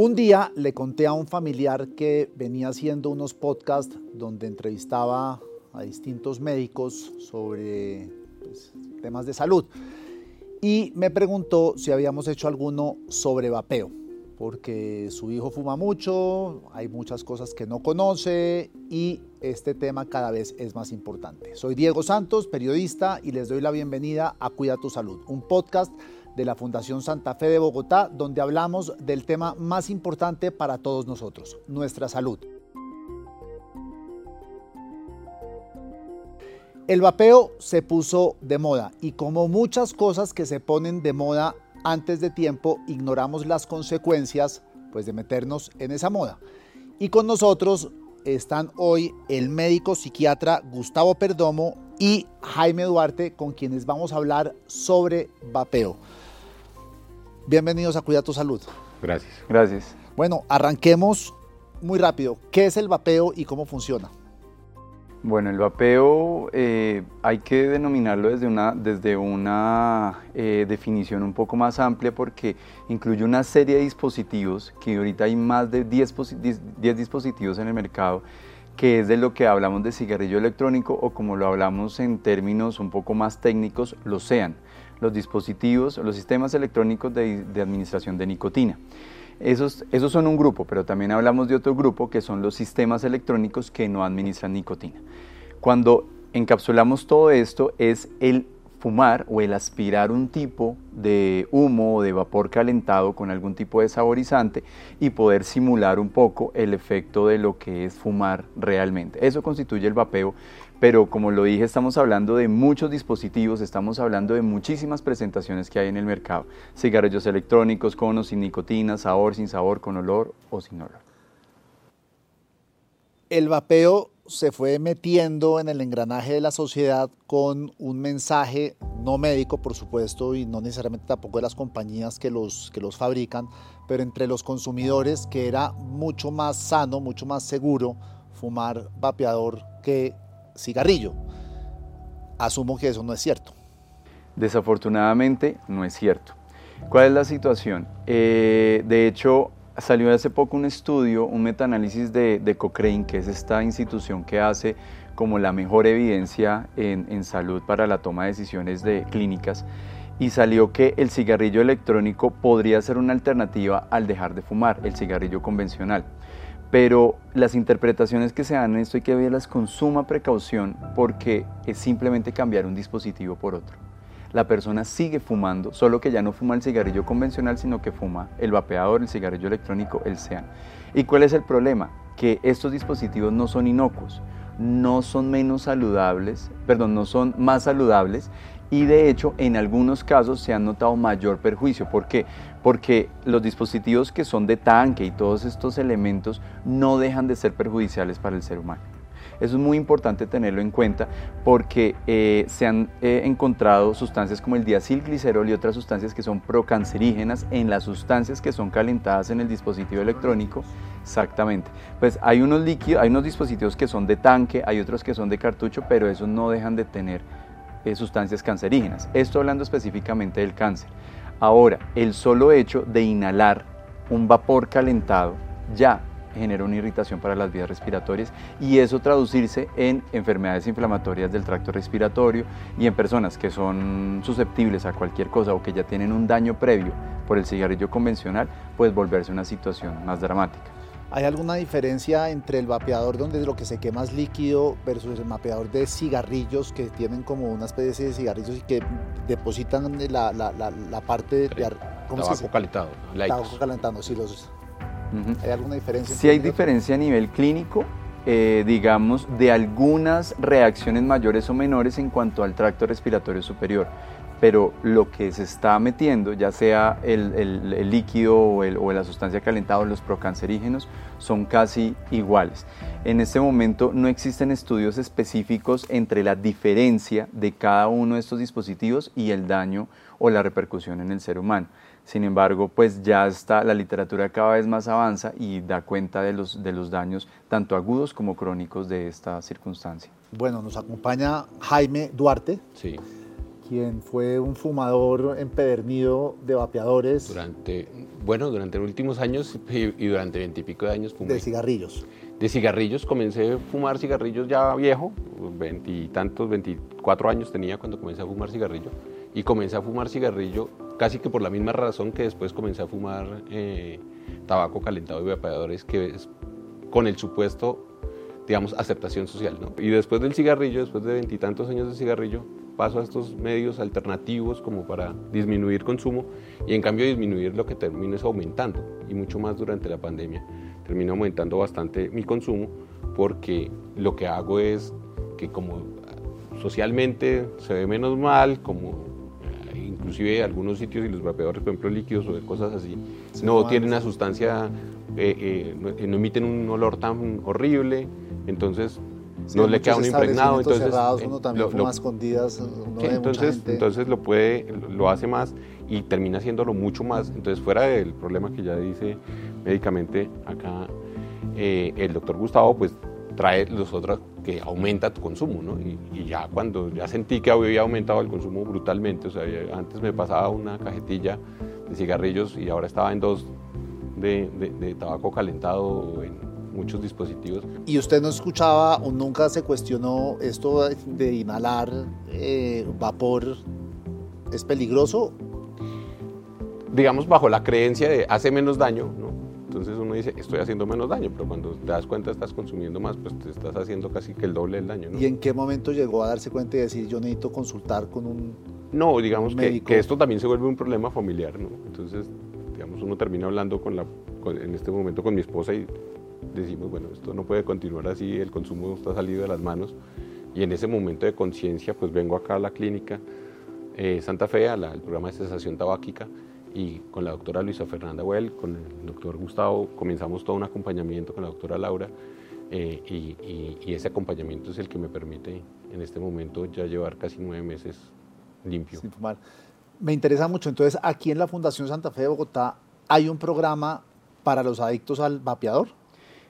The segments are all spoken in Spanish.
Un día le conté a un familiar que venía haciendo unos podcasts donde entrevistaba a distintos médicos sobre pues, temas de salud y me preguntó si habíamos hecho alguno sobre vapeo, porque su hijo fuma mucho, hay muchas cosas que no conoce y este tema cada vez es más importante. Soy Diego Santos, periodista, y les doy la bienvenida a Cuida tu Salud, un podcast de la Fundación Santa Fe de Bogotá, donde hablamos del tema más importante para todos nosotros, nuestra salud. El vapeo se puso de moda y como muchas cosas que se ponen de moda antes de tiempo, ignoramos las consecuencias pues, de meternos en esa moda. Y con nosotros están hoy el médico psiquiatra Gustavo Perdomo y Jaime Duarte, con quienes vamos a hablar sobre vapeo. Bienvenidos a Cuida tu Salud. Gracias. Gracias. Bueno, arranquemos muy rápido. ¿Qué es el vapeo y cómo funciona? Bueno, el vapeo eh, hay que denominarlo desde una, desde una eh, definición un poco más amplia porque incluye una serie de dispositivos, que ahorita hay más de 10, 10 dispositivos en el mercado, que es de lo que hablamos de cigarrillo electrónico o como lo hablamos en términos un poco más técnicos, lo sean los dispositivos, los sistemas electrónicos de, administración de nicotina. Esos, esos, son un grupo, pero también hablamos de otro grupo que son los sistemas electrónicos que no administran nicotina. Cuando encapsulamos todo esto es el fumar o el aspirar un tipo de humo o de vapor calentado con algún tipo de saborizante y poder simular un poco el efecto de lo que es fumar realmente. Eso constituye el vapeo pero como lo dije, estamos hablando de muchos dispositivos, estamos hablando de muchísimas presentaciones que hay en el mercado. Cigarrillos electrónicos, con o sin nicotina, sabor, sin sabor, con olor o sin olor. El vapeo se fue metiendo en el engranaje de la sociedad con un mensaje no médico, por supuesto, y no necesariamente tampoco de las compañías que los, que los fabrican, pero entre los consumidores que era mucho más sano, mucho más seguro fumar vapeador que cigarrillo. Asumo que eso no es cierto. Desafortunadamente no es cierto. ¿Cuál es la situación? Eh, de hecho, salió hace poco un estudio, un metaanálisis de, de, Cochrane, que es esta institución que hace como la mejor evidencia en, en salud para la toma de decisiones de clínicas, y salió que el cigarrillo electrónico podría ser una alternativa al dejar de fumar, el cigarrillo convencional pero las interpretaciones que se dan en esto hay que verlas con suma precaución porque es simplemente cambiar un dispositivo por otro. La persona sigue fumando, solo que ya no fuma el cigarrillo convencional, sino que fuma el vapeador, el cigarrillo electrónico, el SEAN. ¿Y cuál es el problema? Que estos dispositivos no son inocuos, no son menos saludables, perdón, no son más saludables y de hecho en algunos casos se han notado mayor perjuicio. ¿Por qué? Porque los dispositivos que son de tanque y todos estos elementos no dejan de ser perjudiciales para el ser humano. Eso es muy importante tenerlo en cuenta porque eh, se han eh, encontrado sustancias como el diacilglicerol y otras sustancias que son procancerígenas en las sustancias que son calentadas en el dispositivo electrónico. Exactamente. Pues hay unos líquidos, hay unos dispositivos que son de tanque, hay otros que son de cartucho, pero esos no dejan de tener sustancias cancerígenas. Esto hablando específicamente del cáncer. Ahora, el solo hecho de inhalar un vapor calentado ya genera una irritación para las vías respiratorias y eso traducirse en enfermedades inflamatorias del tracto respiratorio y en personas que son susceptibles a cualquier cosa o que ya tienen un daño previo por el cigarrillo convencional, pues volverse una situación más dramática. ¿Hay alguna diferencia entre el vapeador donde lo que se quema es líquido versus el vapeador de cigarrillos que tienen como una especie de cigarrillos y que depositan la, la, la, parte de... ¿cómo tabaco calentado. Tabaco calentando, sí. Los, ¿Hay alguna diferencia? Sí hay diferencia a nivel clínico, eh, digamos, de algunas reacciones mayores o menores en cuanto al tracto respiratorio superior pero lo que se está metiendo, ya sea el, líquido o, o, la sustancia calentada o los procancerígenos, son casi iguales. En este momento no existen estudios específicos entre la diferencia de cada uno de estos dispositivos y el daño o la repercusión en el ser humano. Sin embargo, pues ya está, la literatura cada vez más avanza y da cuenta de los, de los daños tanto agudos como crónicos de esta circunstancia. Bueno, nos acompaña Jaime Duarte. Sí quien fue un fumador empedernido de vapeadores. Durante bueno, durante los últimos años y, durante veintipico de años fumé. ¿De cigarrillos? De cigarrillos, comencé a fumar cigarrillos ya viejo, veintitantos, veinticuatro años tenía cuando comencé a fumar cigarrillo. Y comencé a fumar cigarrillo casi que por la misma razón que después comencé a fumar eh, tabaco calentado y vapeadores, que es con el supuesto, digamos, aceptación social. ¿no? Y después del cigarrillo, después de veintitantos años de cigarrillo, paso a estos medios alternativos como para disminuir consumo y en cambio disminuir lo que termino es aumentando y mucho más durante la pandemia. Termino aumentando bastante mi consumo porque lo que hago es que como socialmente se ve menos mal, como eh, inclusive algunos sitios y los vapeadores, por ejemplo líquidos o de cosas así, no tienen una sustancia, eh, eh, no emiten un olor tan horrible, entonces no le queda un impregnado. Entonces, cerrados, uno también lo, escondidas. entonces, entonces lo puede, lo hace más y termina haciéndolo mucho más. Entonces, fuera del problema que ya dice médicamente acá eh, el doctor Gustavo, pues trae los otros que aumenta tu consumo, ¿no? Y, ya cuando ya sentí que había aumentado el consumo brutalmente, o sea, antes me pasaba una cajetilla de cigarrillos y ahora estaba en dos de, de, de tabaco calentado en muchos dispositivos. ¿Y usted no escuchaba o nunca se cuestionó esto de inhalar eh, vapor? ¿Es peligroso? Digamos, bajo la creencia de hace menos daño, ¿no? Entonces uno dice, estoy haciendo menos daño, pero cuando te das cuenta estás consumiendo más, pues te estás haciendo casi que el doble del daño. ¿no? ¿Y en qué momento llegó a darse cuenta y decir, yo necesito consultar con un No, digamos que, que, esto también se vuelve un problema familiar, ¿no? Entonces, digamos, uno termina hablando con la, en este momento con mi esposa y decimos, bueno, esto no puede continuar así, el consumo está salido de las manos. Y en ese momento de conciencia, pues vengo acá a la clínica eh, Santa Fe, al programa de cesación tabáquica, y con la doctora Luisa Fernanda Well, con el doctor Gustavo, comenzamos todo un acompañamiento con la doctora Laura, eh, y, ese acompañamiento es el que me permite en este momento ya llevar casi nueve meses limpio. Sin fumar. Me interesa mucho, entonces aquí en la Fundación Santa Fe de Bogotá hay un programa para los adictos al vapeador.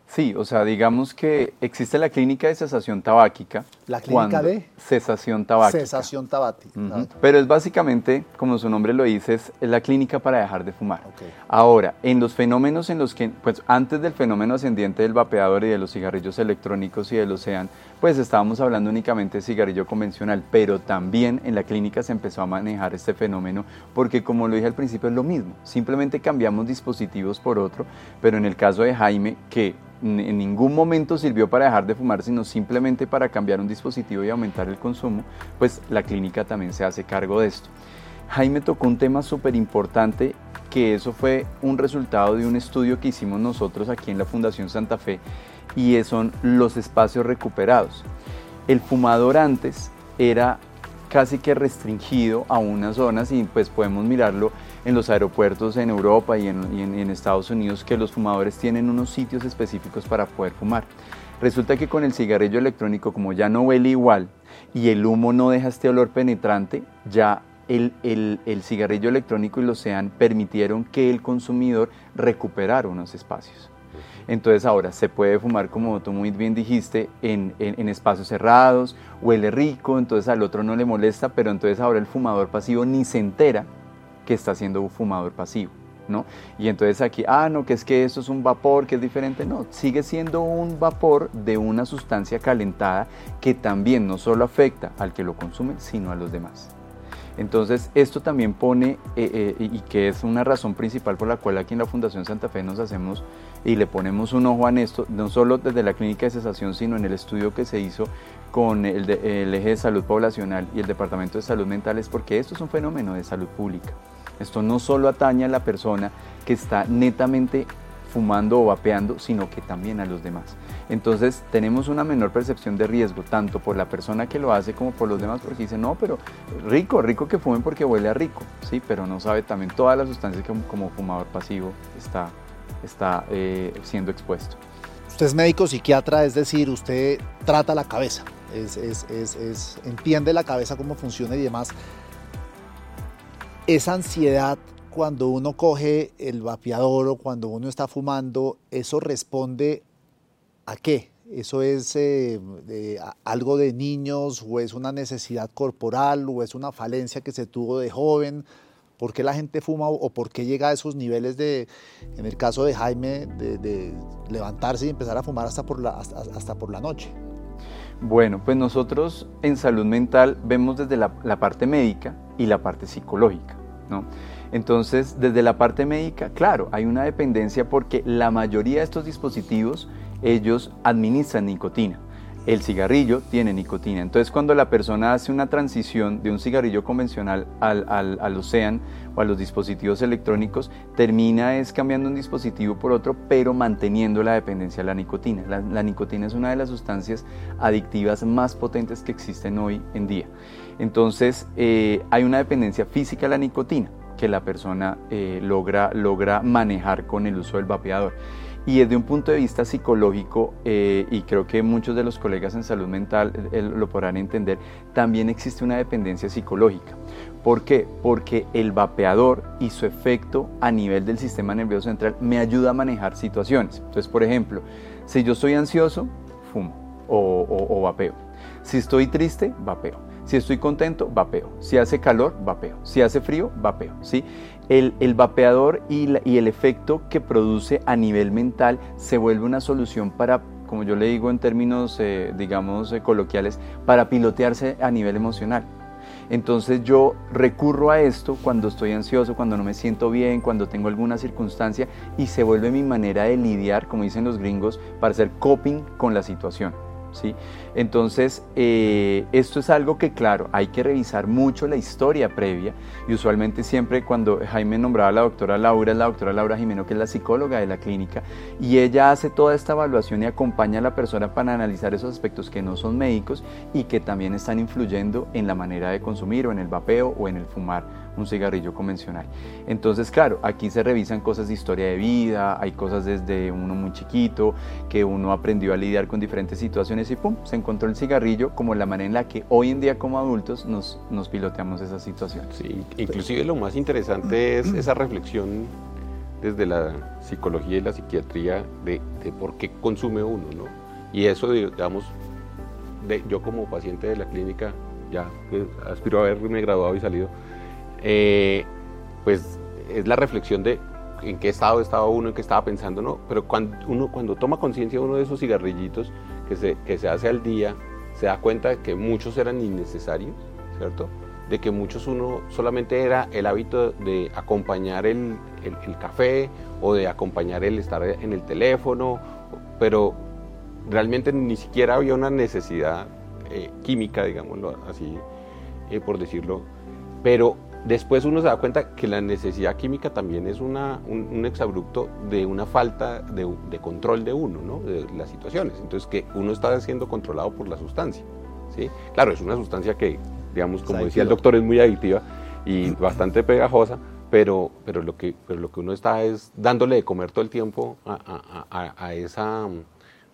Sí, o sea, digamos que existe la clínica de cesación tabáquica. ¿La clínica de? Cesación tabáquica. Cesación tabáquica. Pero es básicamente, como su nombre lo dice, es la clínica para dejar de fumar. Ahora, en los fenómenos en los que, pues antes del fenómeno ascendiente del vapeador y de los cigarrillos electrónicos y del océano, pues estábamos hablando únicamente de cigarrillo convencional, pero también en la clínica se empezó a manejar este fenómeno porque como lo dije al principio es lo mismo, simplemente cambiamos dispositivos por otro, pero en el caso de Jaime, que en ningún momento sirvió para dejar de fumar, sino simplemente para cambiar un dispositivo y aumentar el consumo, pues la clínica también se hace cargo de esto. Jaime tocó un tema súper importante, que eso fue un resultado de un estudio que hicimos nosotros aquí en la Fundación Santa Fe, y son los espacios recuperados. El fumador antes era casi que restringido a unas zonas y pues podemos mirarlo en los aeropuertos en Europa y en, Estados Unidos que los fumadores tienen unos sitios específicos para poder fumar. Resulta que con el cigarrillo electrónico, como ya no huele igual y el humo no deja este olor penetrante, ya el, el, cigarrillo electrónico y los SEAN permitieron que el consumidor recuperara unos espacios. Entonces ahora se puede fumar, como tú muy bien dijiste, en, espacios cerrados, huele rico, entonces al otro no le molesta, pero entonces ahora el fumador pasivo ni se entera que está siendo un fumador pasivo. ¿No? Y entonces aquí, ah, no, que es que eso es un vapor, que es diferente. No, sigue siendo un vapor de una sustancia calentada que también no solo afecta al que lo consume, sino a los demás. Entonces, esto también pone, eh, eh, y que es una razón principal por la cual aquí en la Fundación Santa Fe nos hacemos y le ponemos un ojo a esto, no solo desde la clínica de cesación, sino en el estudio que se hizo con el, eje de salud poblacional y el Departamento de Salud Mental, es porque esto es un fenómeno de salud pública. Esto no solo atañe a la persona que está netamente fumando o vapeando, sino que también a los demás. Entonces tenemos una menor percepción de riesgo, tanto por la persona que lo hace como por los demás, porque dicen, no, pero rico, rico que fumen porque huele a rico, sí, pero no sabe también todas las sustancias que como fumador pasivo está, está eh, siendo expuesto. Usted es médico psiquiatra, es decir, usted trata la cabeza, es, es, es, entiende la cabeza cómo funciona y demás. Esa ansiedad cuando uno coge el vapeador o cuando uno está fumando, eso responde ¿A qué? ¿Eso es eh, algo de niños o es una necesidad corporal o es una falencia que se tuvo de joven? Por qué la gente fuma o, por qué llega a esos niveles de, en el caso de Jaime, de, levantarse y empezar a fumar hasta por la, hasta, por la noche. Bueno, pues nosotros en salud mental vemos desde la, la parte médica y la parte psicológica, ¿no? Entonces, desde la parte médica, claro, hay una dependencia porque la mayoría de estos dispositivos, ellos administran nicotina el cigarrillo tiene nicotina. Entonces cuando la persona hace una transición de un cigarrillo convencional al, al, al Ocean o a los dispositivos electrónicos, termina es cambiando un dispositivo por otro, pero manteniendo la dependencia de la nicotina. La, nicotina es una de las sustancias adictivas más potentes que existen hoy en día. Entonces eh, hay una dependencia física de la nicotina que la persona eh, logra, logra manejar con el uso del vapeador. Y desde un punto de vista psicológico, eh, y creo que muchos de los colegas en salud mental eh, lo podrán entender, también existe una dependencia psicológica. ¿Por qué? Porque el vapeador y su efecto a nivel del sistema nervioso central me ayuda a manejar situaciones. Entonces, por ejemplo, si yo estoy ansioso, fumo o, o vapeo. Si estoy triste, vapeo. Si estoy contento, vapeo. Si hace calor, vapeo. Si hace frío, vapeo. ¿sí? El, el vapeador y, el efecto que produce a nivel mental se vuelve una solución para, como yo le digo en términos, eh, digamos, eh, coloquiales, para pilotearse a nivel emocional. Entonces yo recurro a esto cuando estoy ansioso, cuando no me siento bien, cuando tengo alguna circunstancia y se vuelve mi manera de lidiar, como dicen los gringos, para hacer coping con la situación. ¿sí? Entonces, eh, esto es algo que, claro, hay que revisar mucho la historia previa y usualmente siempre cuando Jaime nombraba a la doctora Laura, es la doctora Laura Jimeno, que es la psicóloga de la clínica, y ella hace toda esta evaluación y acompaña a la persona para analizar esos aspectos que no son médicos y que también están influyendo en la manera de consumir o en el vapeo o en el fumar un cigarrillo convencional. Entonces, claro, aquí se revisan cosas de historia de vida, hay cosas desde uno muy chiquito, que uno aprendió a lidiar con diferentes situaciones y pum, se encontró el cigarrillo como la manera en la que hoy en día como adultos nos, nos piloteamos esa situación. Sí, inclusive lo más interesante es esa reflexión desde la psicología y la psiquiatría de, de por qué consume uno, ¿no? Y eso, digamos, de, yo como paciente de la clínica, ya aspiro a haberme graduado y salido, eh, pues es la reflexión de en qué estado estaba uno, en qué estaba pensando, ¿no? Pero cuando uno cuando toma conciencia de uno de esos cigarrillitos que se, que se hace al día, se da cuenta de que muchos eran innecesarios, ¿cierto? De que muchos uno solamente era el hábito de acompañar el, el, café o de acompañar el estar en el teléfono, pero realmente ni siquiera había una necesidad eh, química, digámoslo así, eh, por decirlo, pero Después uno se da cuenta que la necesidad química también es una, un, exabrupto de una falta de, control de uno, ¿no? de las situaciones. Entonces, que uno está siendo controlado por la sustancia. ¿sí? Claro, es una sustancia que, digamos, como decía el doctor, es muy adictiva y bastante pegajosa, pero, pero, lo que, pero lo que uno está es dándole de comer todo el tiempo a esa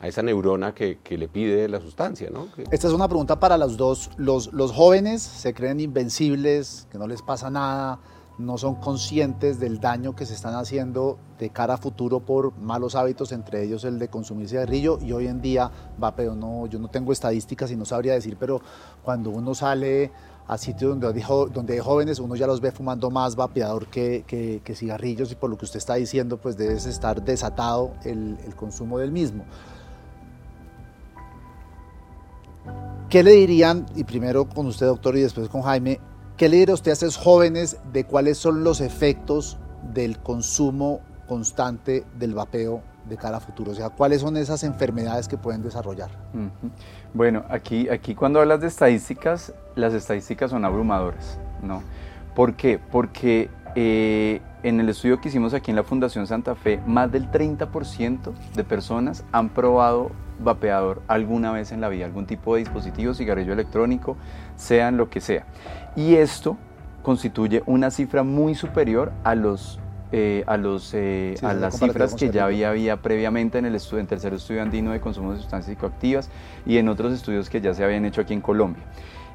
a esa neurona que, le pide la sustancia. ¿no? Esta es una pregunta para los dos. Los, jóvenes se creen invencibles, que no les pasa nada, no son conscientes del daño que se están haciendo de cara a futuro por malos hábitos, entre ellos el de consumir cigarrillo y hoy en día va, pero no, yo no tengo estadísticas y no sabría decir, pero cuando uno sale a sitios donde donde hay jóvenes, uno ya los ve fumando más vapeador que, que, cigarrillos y por lo que usted está diciendo, pues debe estar desatado el consumo del mismo. ¿Qué le dirían, y primero con usted doctor y después con Jaime, qué le diría usted a esos jóvenes de cuáles son los efectos del consumo constante del vapeo de cara a futuro? O sea, ¿cuáles son esas enfermedades que pueden desarrollar? Bueno, aquí, aquí cuando hablas de estadísticas, las estadísticas son abrumadoras, ¿no? ¿Por qué? Porque eh, en el estudio que hicimos aquí en la Fundación Santa Fe, más del 30% de personas han probado vapeador alguna vez en la vida, algún tipo de dispositivo, cigarrillo electrónico, sean lo que sea. Y esto constituye una cifra muy superior a los eh, a, los, eh, a las cifras que ya había, había previamente en el, estudio, en tercer estudio andino de consumo de sustancias psicoactivas y en otros estudios que ya se habían hecho aquí en Colombia.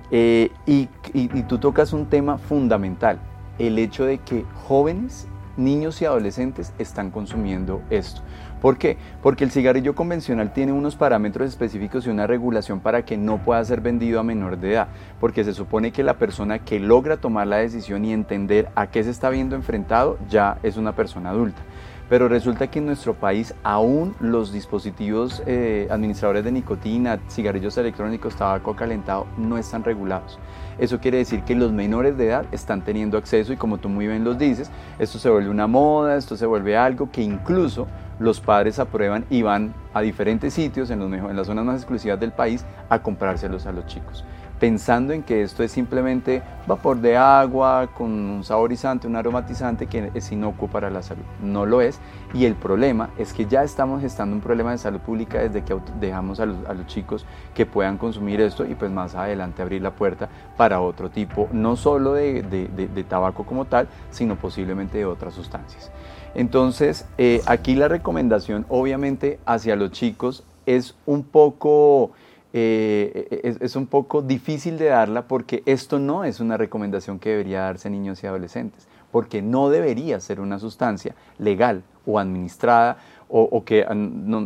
Eh, y, y, y tú tocas un tema fundamental, el hecho de que jóvenes niños y adolescentes están consumiendo esto. ¿Por qué? Porque el cigarrillo convencional tiene unos parámetros específicos y una regulación para que no pueda ser vendido a menor de edad, porque se supone que la persona que logra tomar la decisión y entender a qué se está viendo enfrentado ya es una persona adulta pero resulta que en nuestro país aún los dispositivos eh, administradores de nicotina, cigarrillos electrónicos, tabaco calentado no están regulados. Eso quiere decir que los menores de edad están teniendo acceso y como tú muy bien los dices, esto se vuelve una moda, esto se vuelve algo que incluso los padres aprueban y van a diferentes sitios en, las zonas más exclusivas del país a comprárselos a los chicos pensando en que esto es simplemente vapor de agua con un saborizante, un aromatizante que es inocuo para la salud. No lo es y el problema es que ya estamos gestando un problema de salud pública desde que dejamos a los, chicos que puedan consumir esto y pues más adelante abrir la puerta para otro tipo, no solo de, de, tabaco como tal, sino posiblemente de otras sustancias. Entonces, eh, aquí la recomendación obviamente hacia los chicos es un poco eh, es, un poco difícil de darla porque esto no es una recomendación que debería darse a niños y adolescentes, porque no debería ser una sustancia legal o administrada o, que,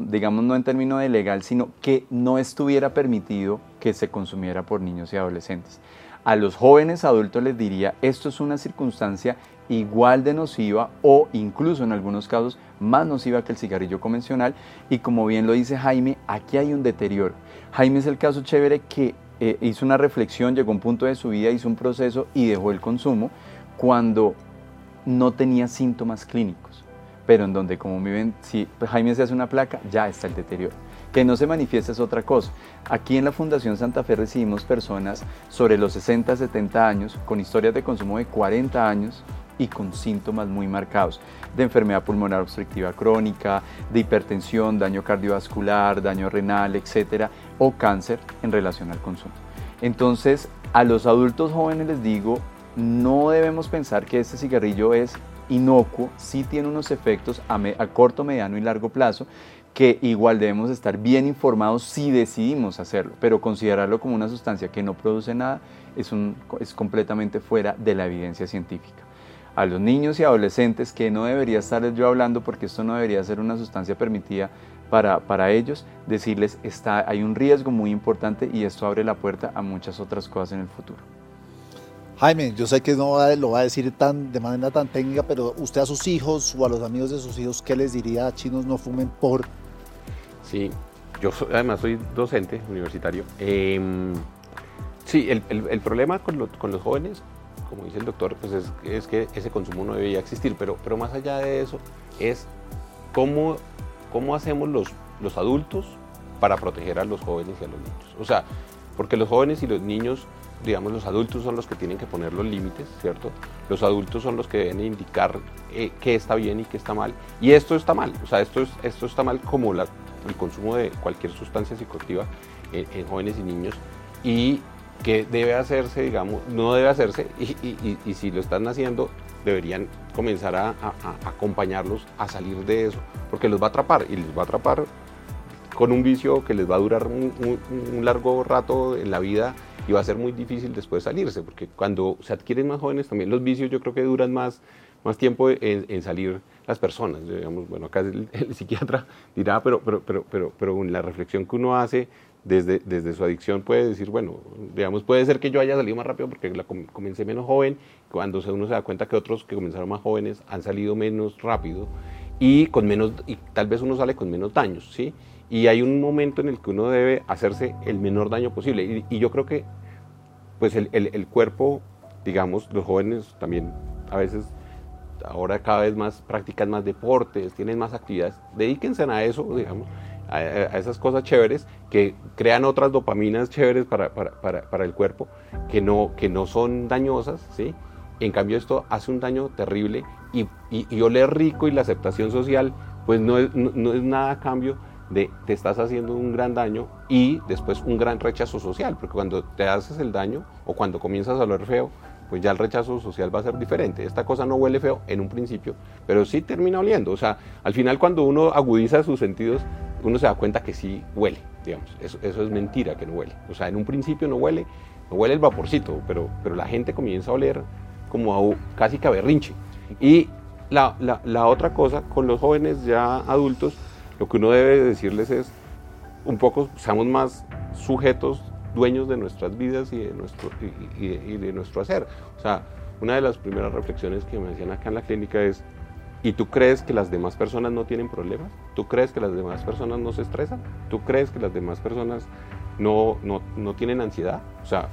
digamos, no en términos de legal, sino que no estuviera permitido que se consumiera por niños y adolescentes. A los jóvenes adultos les diría, esto es una circunstancia igual de nociva o incluso en algunos casos más nociva que el cigarrillo convencional y como bien lo dice Jaime, aquí hay un deterioro. Jaime es el caso chévere que eh, hizo una reflexión, llegó a un punto de su vida, hizo un proceso y dejó el consumo cuando no tenía síntomas clínicos, pero en donde como ven, si Jaime se hace una placa, ya está el deterioro. Que no se manifiesta es otra cosa. Aquí en la Fundación Santa Fe recibimos personas sobre los 60, 70 años, con historias de consumo de 40 años, y con síntomas muy marcados de enfermedad pulmonar obstructiva crónica, de hipertensión, daño cardiovascular, daño renal, etcétera, o cáncer en relación al consumo. Entonces, a los adultos jóvenes les digo, no debemos pensar que este cigarrillo es inocuo, sí tiene unos efectos a, a corto, mediano y largo plazo, que igual debemos estar bien informados si decidimos hacerlo, pero considerarlo como una sustancia que no produce nada es, un, es completamente fuera de la evidencia científica a los niños y adolescentes que no debería estar yo hablando porque esto no debería ser una sustancia permitida para, para ellos, decirles está, hay un riesgo muy importante y esto abre la puerta a muchas otras cosas en el futuro. Jaime, yo sé que no lo va a decir tan, de manera tan técnica, pero usted a sus hijos o a los amigos de sus hijos, ¿qué les diría chinos no fumen por? Sí, yo además soy docente universitario. Em, sí, el, problema con, los jóvenes como dice el doctor, pues es, que ese consumo no debería existir, pero, pero más allá de eso es cómo, cómo hacemos los, los adultos para proteger a los jóvenes y a los niños. O sea, porque los jóvenes y los niños, digamos, los adultos son los que tienen que poner los límites, ¿cierto? Los adultos son los que deben indicar eh, qué está bien y qué está mal. Y esto está mal, o sea, esto, es, esto está mal como la, el consumo de cualquier sustancia psicoactiva en, en jóvenes y niños. Y que debe hacerse, digamos, no debe hacerse y, si lo están haciendo, deberían comenzar a, acompañarlos a salir de eso, porque los va a atrapar y les va a atrapar con un vicio que les va a durar un, largo rato en la vida y va a ser muy difícil después salirse, porque cuando se adquieren más jóvenes también los vicios yo creo que duran más, más tiempo en, salir las personas. Digamos, bueno, acá el, el, psiquiatra dirá, pero, pero, pero, pero, pero la reflexión que uno hace desde, desde su adicción puede decir, bueno, digamos, puede ser que yo haya salido más rápido porque la comencé menos joven, cuando uno se da cuenta que otros que comenzaron más jóvenes han salido menos rápido y, con menos, y tal vez uno sale con menos daños, ¿sí? Y hay un momento en el que uno debe hacerse el menor daño posible. Y, yo creo que pues el, el, el, cuerpo, digamos, los jóvenes también a veces ahora cada vez más practican más deportes, tienen más actividades, dedíquense a eso, digamos, a, esas cosas chéveres que crean otras dopaminas chéveres para, para, para, el cuerpo que no, que no son dañosas, ¿sí? En cambio esto hace un daño terrible y, y, y oler rico y la aceptación social pues no es, no, es nada a cambio de te estás haciendo un gran daño y después un gran rechazo social, porque cuando te haces el daño o cuando comienzas a oler feo, pues ya el rechazo social va a ser diferente. Esta cosa no huele feo en un principio, pero sí termina oliendo. O sea, al final cuando uno agudiza sus sentidos, uno se da cuenta que sí huele, digamos. Eso, eso es mentira que no huele. O sea, en un principio no huele, no huele el vaporcito, pero, pero la gente comienza a oler como a, casi que a berrinche. Y la, la, otra cosa, con los jóvenes ya adultos, lo que uno debe decirles es, un poco, seamos más sujetos, dueños de nuestras vidas y de nuestro, y, de nuestro hacer. O sea, una de las primeras reflexiones que me decían acá en la clínica es, ¿y tú crees que las demás personas no tienen problemas? ¿Tú crees que las demás personas no se estresan? ¿Tú crees que las demás personas no, no, no tienen ansiedad? O sea,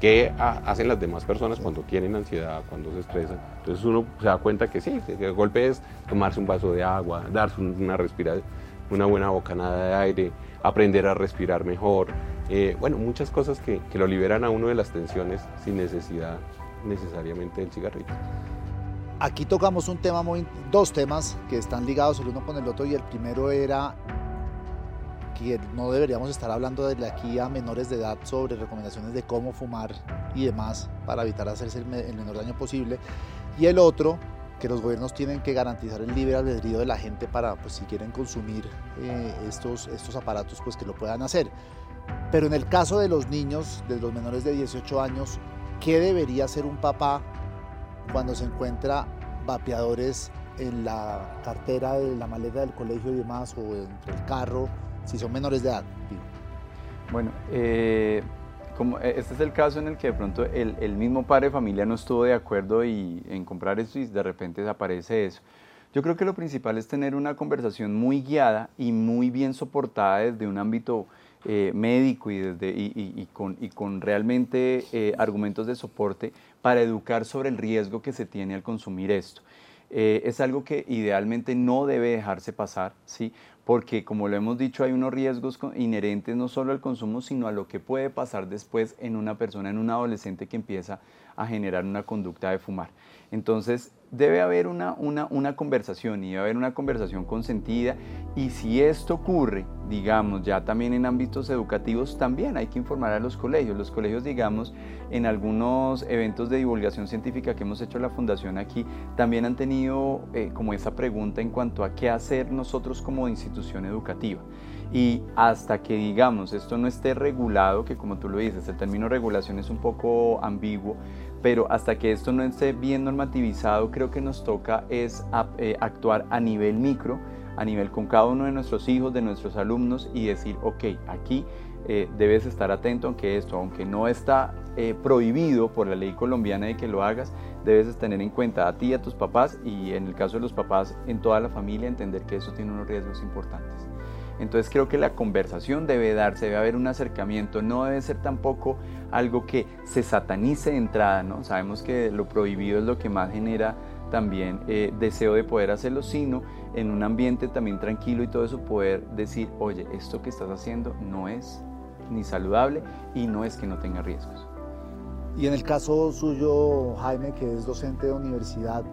¿Qué hacen las demás personas cuando tienen ansiedad, cuando se estresan? Entonces uno se da cuenta que sí, el golpe es tomarse un vaso de agua, darse una respiración, una buena bocanada de aire, aprender a respirar mejor. Eh, bueno, muchas cosas que, lo liberan a uno de las tensiones sin necesidad necesariamente del cigarrillo. Aquí tocamos un tema muy, dos temas que están ligados el uno con el otro y el primero era que no deberíamos estar hablando desde aquí a menores de edad sobre recomendaciones de cómo fumar y demás para evitar hacerse el, menor daño posible. Y el otro, que los gobiernos tienen que garantizar el libre albedrío de la gente para, pues si quieren consumir eh, estos, estos aparatos, pues que lo puedan hacer. Pero en el caso de los niños, de los menores de 18 años, ¿qué debería hacer un papá cuando se encuentra vapeadores en la cartera de la maleta del colegio y demás, o entre el carro, si son menores de edad. Bueno, eh, como eh, este es el caso en el que de pronto el, mismo padre de familia no estuvo de acuerdo y, en comprar esto y de repente desaparece eso. Yo creo que lo principal es tener una conversación muy guiada y muy bien soportada desde un ámbito eh, médico y, desde, y, con, realmente argumentos de soporte para educar sobre el riesgo que se tiene al consumir esto. es algo que idealmente no debe dejarse pasar, ¿sí? porque como lo hemos dicho hay unos riesgos inherentes no solo al consumo, sino a lo que puede pasar después en una persona, en un adolescente que empieza a generar una conducta de fumar. Entonces, debe haber una, una, conversación y debe haber una conversación consentida y si esto ocurre, digamos, ya también en ámbitos educativos, también hay que informar a los colegios. Los colegios, digamos, en algunos eventos de divulgación científica que hemos hecho la fundación aquí, también han tenido eh, como esa pregunta en cuanto a qué hacer nosotros como institución educativa. Y hasta que, digamos, esto no esté regulado, que como tú lo dices, el término regulación es un poco ambiguo, pero hasta que esto no esté bien normativizado, creo que nos toca es eh, actuar a nivel micro, a nivel con cada uno de nuestros hijos, de nuestros alumnos y decir, ok, aquí eh, debes estar atento aunque esto, aunque no está eh, prohibido por la ley colombiana de que lo hagas, debes tener en cuenta a ti a tus papás y en el caso de los papás, en toda la familia, entender que eso tiene unos riesgos importantes. Entonces creo que la conversación debe darse, debe haber un acercamiento, no debe ser tampoco algo que se satanice de entrada, ¿no? Sabemos que lo prohibido es lo que más genera también eh, deseo de poder hacerlo, sino en un ambiente también tranquilo y todo eso poder decir, oye, esto que estás haciendo no es ni saludable y no es que no tenga riesgos. Y en el caso suyo, Jaime, que es docente de universidad,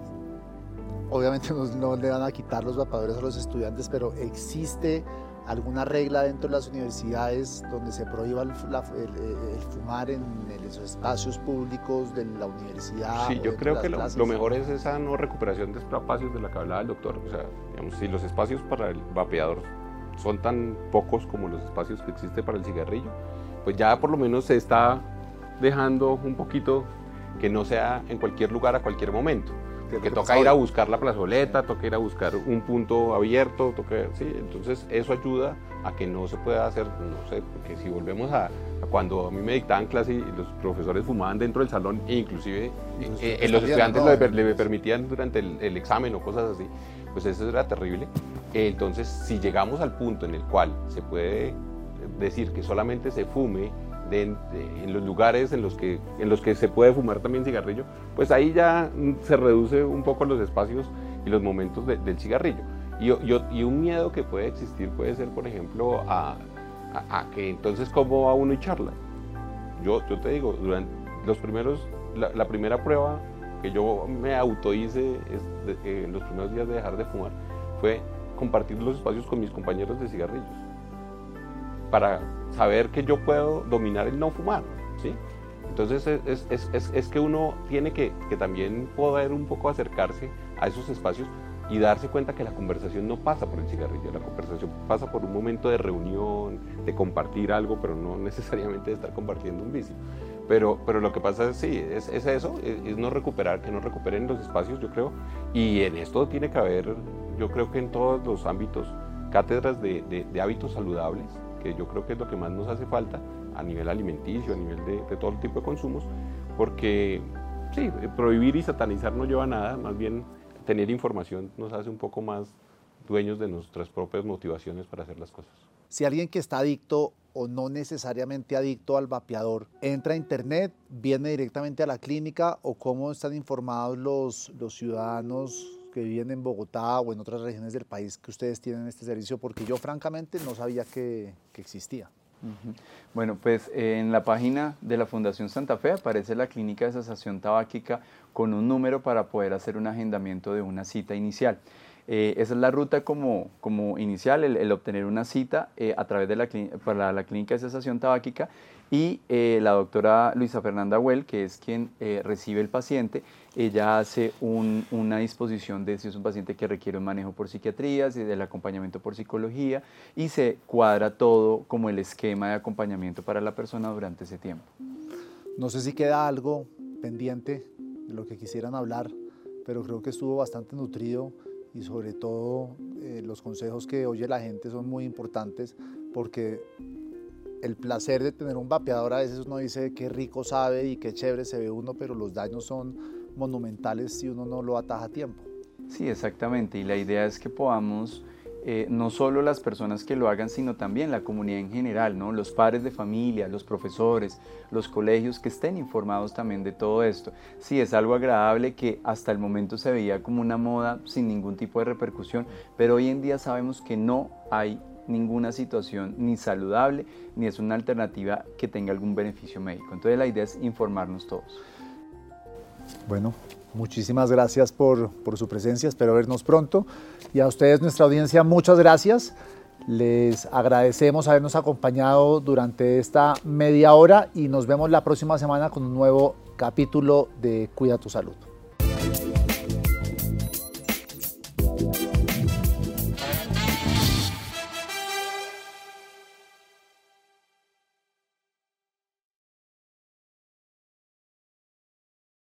obviamente no, no le van a quitar los vapadores a los estudiantes, pero existe alguna regla dentro de las universidades donde se prohíba el, fumar en, esos espacios públicos de la universidad? Sí, yo creo que lo, mejor es esa no recuperación de espacios de la que hablaba el doctor. O sea, digamos, si los espacios para el vapeador son tan pocos como los espacios que existen para el cigarrillo, pues ya por lo menos se está dejando un poquito que no sea en cualquier lugar a cualquier momento que toca ir a buscar la plazoleta, toca ir a buscar un punto abierto, toca, sí, entonces eso ayuda a que no se pueda hacer, no sé, porque si volvemos a, cuando a mí me dictaban clase y los profesores fumaban dentro del salón e inclusive eh, eh, los estudiantes le, permitían durante el, examen o cosas así, pues eso era terrible. entonces, si llegamos al punto en el cual se puede decir que solamente se fume en los lugares en los, que, en los que se puede fumar también cigarrillo, pues ahí ya se reduce un poco los espacios y los momentos del cigarrillo. Y, y, un miedo que puede existir puede ser, por ejemplo, a, a, que entonces cómo va uno y charla. Yo, yo te digo, durante los primeros, la, primera prueba que yo me auto hice en los primeros días de dejar de fumar fue compartir los espacios con mis compañeros de cigarrillos para saber que yo puedo dominar el no fumar, ¿sí? Entonces es, es, es, es que uno tiene que, que, también poder un poco acercarse a esos espacios y darse cuenta que la conversación no pasa por el cigarrillo, la conversación pasa por un momento de reunión, de compartir algo, pero no necesariamente de estar compartiendo un vicio. Pero, pero lo que pasa es, sí, es, es eso, es, no recuperar, que no recuperen los espacios, yo creo. Y en esto tiene que haber, yo creo que en todos los ámbitos, cátedras de, de, hábitos saludables, que yo creo que es lo que más nos hace falta a nivel alimenticio, a nivel de, de todo tipo de consumos, porque sí, prohibir y satanizar no lleva a nada, más bien tener información nos hace un poco más dueños de nuestras propias motivaciones para hacer las cosas. Si alguien que está adicto o no necesariamente adicto al vapeador entra a internet, viene directamente a la clínica o cómo están informados los, los ciudadanos que viven en Bogotá o en otras regiones del país que ustedes tienen este servicio, porque yo francamente no sabía que, existía. Bueno, pues en la página de la Fundación Santa Fe aparece la clínica de cesación tabáquica con un número para poder hacer un agendamiento de una cita inicial. Eh, esa es la ruta como, como inicial, el, obtener una cita eh, a través de la, para la clínica de cesación tabáquica y eh, la doctora Luisa Fernanda Well, que es quien recibe el paciente, ella hace una disposición de si es un paciente que requiere un manejo por psiquiatría, si del acompañamiento por psicología y se cuadra todo como el esquema de acompañamiento para la persona durante ese tiempo. No sé si queda algo pendiente de lo que quisieran hablar, pero creo que estuvo bastante nutrido y sobre todo eh, los consejos que oye la gente son muy importantes porque el placer de tener un vapeador a veces uno dice qué rico sabe y qué chévere se ve uno, pero los daños son monumentales si uno no lo ataja a tiempo. Sí, exactamente. Y la idea es que podamos eh, no solo las personas que lo hagan, sino también la comunidad en general, ¿no? los padres de familia, los profesores, los colegios que estén informados también de todo esto. Sí, es algo agradable que hasta el momento se veía como una moda sin ningún tipo de repercusión, pero hoy en día sabemos que no hay ninguna situación ni saludable ni es una alternativa que tenga algún beneficio médico. Entonces la idea es informarnos todos. Bueno, Muchísimas gracias por, su presencia, espero vernos pronto. Y a ustedes, nuestra audiencia, muchas gracias. Les agradecemos habernos acompañado durante esta media hora y nos vemos la próxima semana con un nuevo capítulo de Cuida tu Salud.